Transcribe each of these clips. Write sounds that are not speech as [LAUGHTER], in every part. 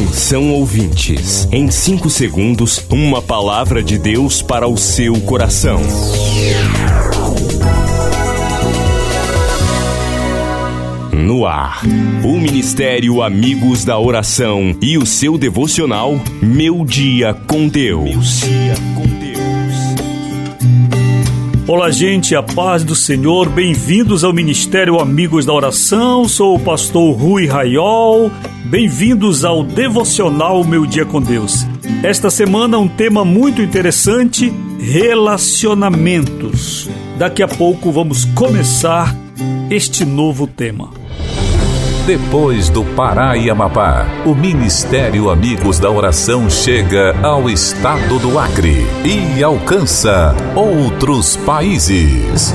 Atenção ouvintes, em 5 segundos, uma palavra de Deus para o seu coração. No ar, o Ministério Amigos da Oração e o seu devocional Meu Dia com Deus. Olá, gente, a paz do Senhor, bem-vindos ao Ministério Amigos da Oração. Sou o pastor Rui Raiol. Bem-vindos ao devocional Meu Dia com Deus. Esta semana, um tema muito interessante: relacionamentos. Daqui a pouco vamos começar este novo tema. Depois do Pará e Amapá, o Ministério Amigos da Oração chega ao estado do Acre e alcança outros países.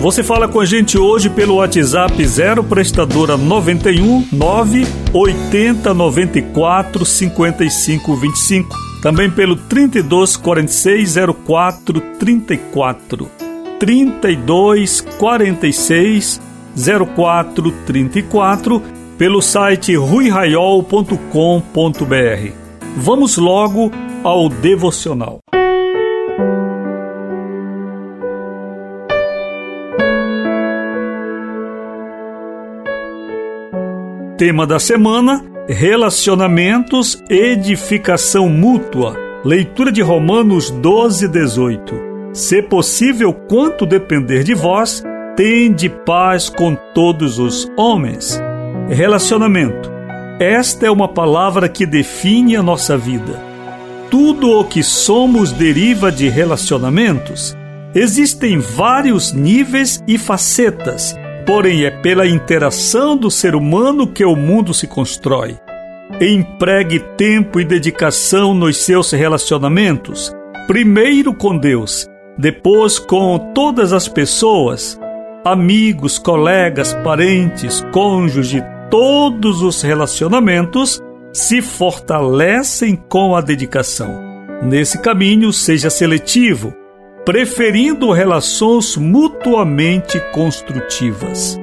Você fala com a gente hoje pelo WhatsApp 0 prestadora 91 9 80 94 55 25. Também pelo 32 46 04 34. 32 46 04 34 pelo site ruiraiol.com.br. Vamos logo ao devocional. Tema da semana: Relacionamentos, edificação mútua. Leitura de Romanos 12, 18. Se possível, quanto depender de vós, tende paz com todos os homens. Relacionamento. Esta é uma palavra que define a nossa vida. Tudo o que somos deriva de relacionamentos. Existem vários níveis e facetas porém é pela interação do ser humano que o mundo se constrói. Empregue tempo e dedicação nos seus relacionamentos, primeiro com Deus, depois com todas as pessoas, amigos, colegas, parentes, cônjuge, todos os relacionamentos se fortalecem com a dedicação. Nesse caminho, seja seletivo, preferindo relações mutuamente construtivas.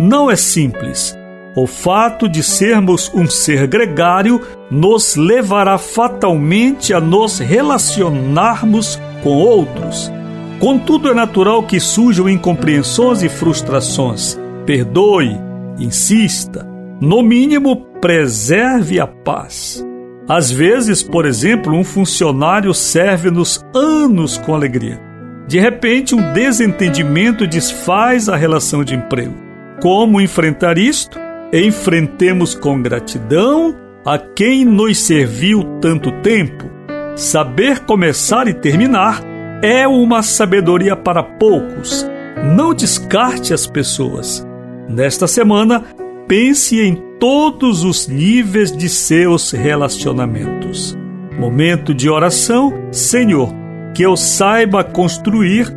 Não é simples. O fato de sermos um ser gregário nos levará fatalmente a nos relacionarmos com outros. Contudo, é natural que surjam incompreensões e frustrações. Perdoe, insista, no mínimo, preserve a paz. Às vezes, por exemplo, um funcionário serve-nos anos com alegria. De repente, um desentendimento desfaz a relação de emprego. Como enfrentar isto? Enfrentemos com gratidão a quem nos serviu tanto tempo. Saber começar e terminar é uma sabedoria para poucos. Não descarte as pessoas. Nesta semana, pense em todos os níveis de seus relacionamentos. Momento de oração, Senhor, que eu saiba construir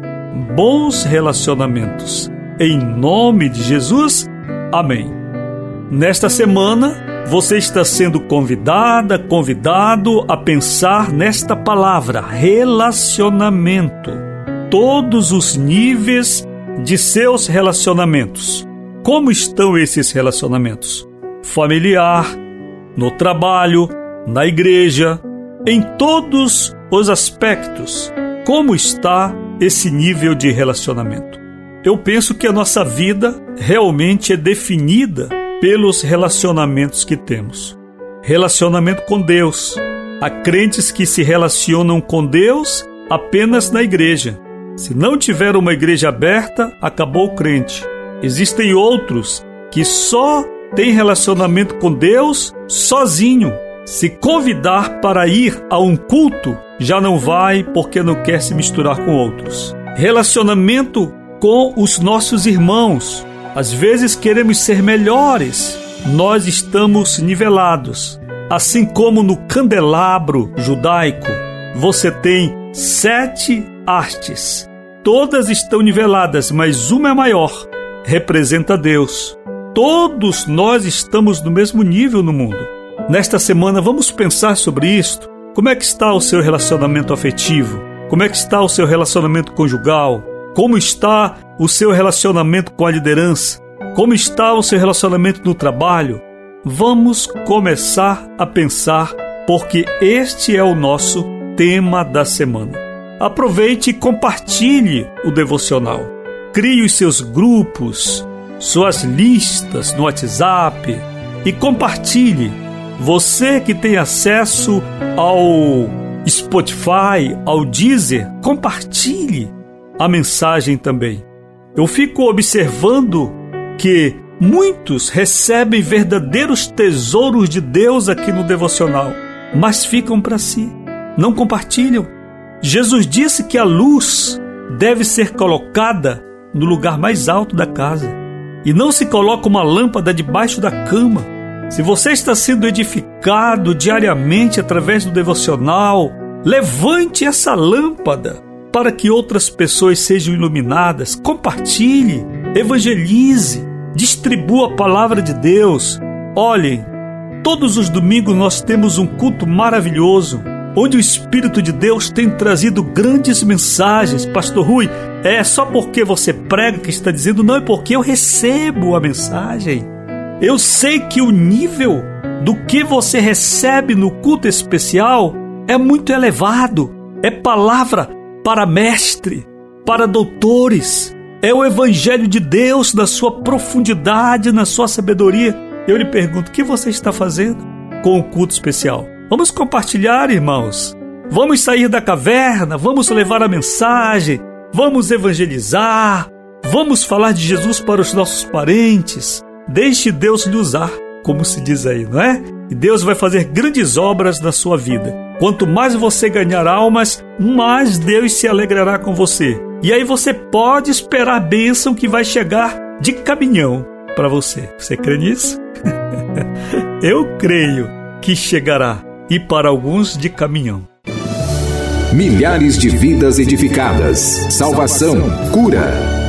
bons relacionamentos. Em nome de Jesus, amém. Nesta semana, você está sendo convidada, convidado a pensar nesta palavra, relacionamento. Todos os níveis de seus relacionamentos. Como estão esses relacionamentos? Familiar, no trabalho, na igreja, em todos os aspectos. Como está esse nível de relacionamento? Eu penso que a nossa vida realmente é definida pelos relacionamentos que temos. Relacionamento com Deus. Há crentes que se relacionam com Deus apenas na igreja. Se não tiver uma igreja aberta, acabou o crente. Existem outros que só tem relacionamento com Deus sozinho. Se convidar para ir a um culto, já não vai porque não quer se misturar com outros. Relacionamento com os nossos irmãos. Às vezes queremos ser melhores, nós estamos nivelados. Assim como no candelabro judaico, você tem sete hastes. Todas estão niveladas, mas uma é maior, representa Deus. Todos nós estamos no mesmo nível no mundo. Nesta semana vamos pensar sobre isto. Como é que está o seu relacionamento afetivo? Como é que está o seu relacionamento conjugal? Como está o seu relacionamento com a liderança? Como está o seu relacionamento no trabalho? Vamos começar a pensar, porque este é o nosso tema da semana. Aproveite e compartilhe o devocional. Crie os seus grupos, suas listas no WhatsApp e compartilhe. Você que tem acesso ao Spotify, ao Deezer, compartilhe a mensagem também. Eu fico observando que muitos recebem verdadeiros tesouros de Deus aqui no devocional, mas ficam para si, não compartilham. Jesus disse que a luz deve ser colocada no lugar mais alto da casa e não se coloca uma lâmpada debaixo da cama. Se você está sendo edificado diariamente através do devocional, levante essa lâmpada para que outras pessoas sejam iluminadas. Compartilhe, evangelize, distribua a palavra de Deus. Olhem, todos os domingos nós temos um culto maravilhoso, onde o Espírito de Deus tem trazido grandes mensagens. Pastor Rui, é só porque você prega que está dizendo, não é porque eu recebo a mensagem. Eu sei que o nível do que você recebe no culto especial é muito elevado. É palavra para mestre, para doutores. É o Evangelho de Deus na sua profundidade, na sua sabedoria. Eu lhe pergunto: o que você está fazendo com o culto especial? Vamos compartilhar, irmãos. Vamos sair da caverna, vamos levar a mensagem, vamos evangelizar, vamos falar de Jesus para os nossos parentes. Deixe Deus lhe usar, como se diz aí, não é? E Deus vai fazer grandes obras na sua vida. Quanto mais você ganhar almas, mais Deus se alegrará com você. E aí você pode esperar a bênção que vai chegar de caminhão para você. Você crê nisso? [LAUGHS] Eu creio que chegará e para alguns de caminhão. Milhares de vidas edificadas, salvação, cura.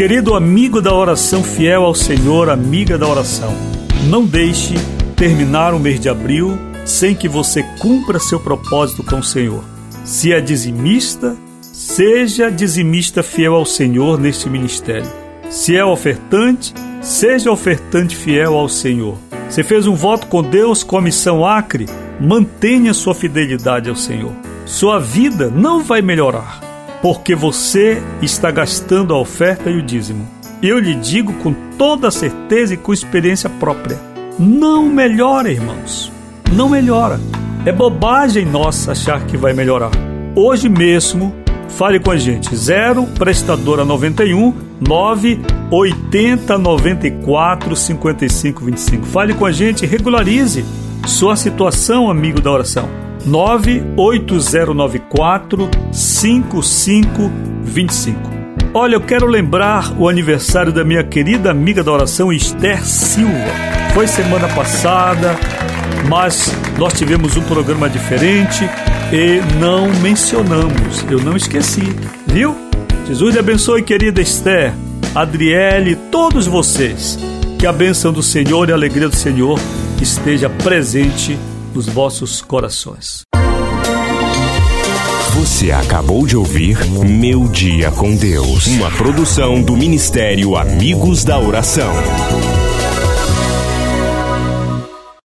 Querido amigo da oração fiel ao Senhor, amiga da oração, não deixe terminar o mês de abril sem que você cumpra seu propósito com o Senhor. Se é dizimista, seja dizimista fiel ao Senhor neste ministério. Se é ofertante, seja ofertante fiel ao Senhor. Se fez um voto com Deus com a missão acre, mantenha sua fidelidade ao Senhor. Sua vida não vai melhorar porque você está gastando a oferta e o dízimo. Eu lhe digo com toda certeza e com experiência própria: não melhora, irmãos. Não melhora. É bobagem nossa achar que vai melhorar. Hoje mesmo, fale com a gente. 0 prestadora 91 9 80 94 55 25. Fale com a gente, regularize sua situação, amigo da oração. 98094 5525. Olha, eu quero lembrar o aniversário da minha querida amiga da oração Esther Silva. Foi semana passada, mas nós tivemos um programa diferente e não mencionamos. Eu não esqueci, viu? Jesus lhe abençoe, querida Esther, Adriele, todos vocês. Que a bênção do Senhor e a alegria do Senhor esteja presente nos vossos corações. Você acabou de ouvir Meu Dia com Deus, uma produção do Ministério Amigos da Oração.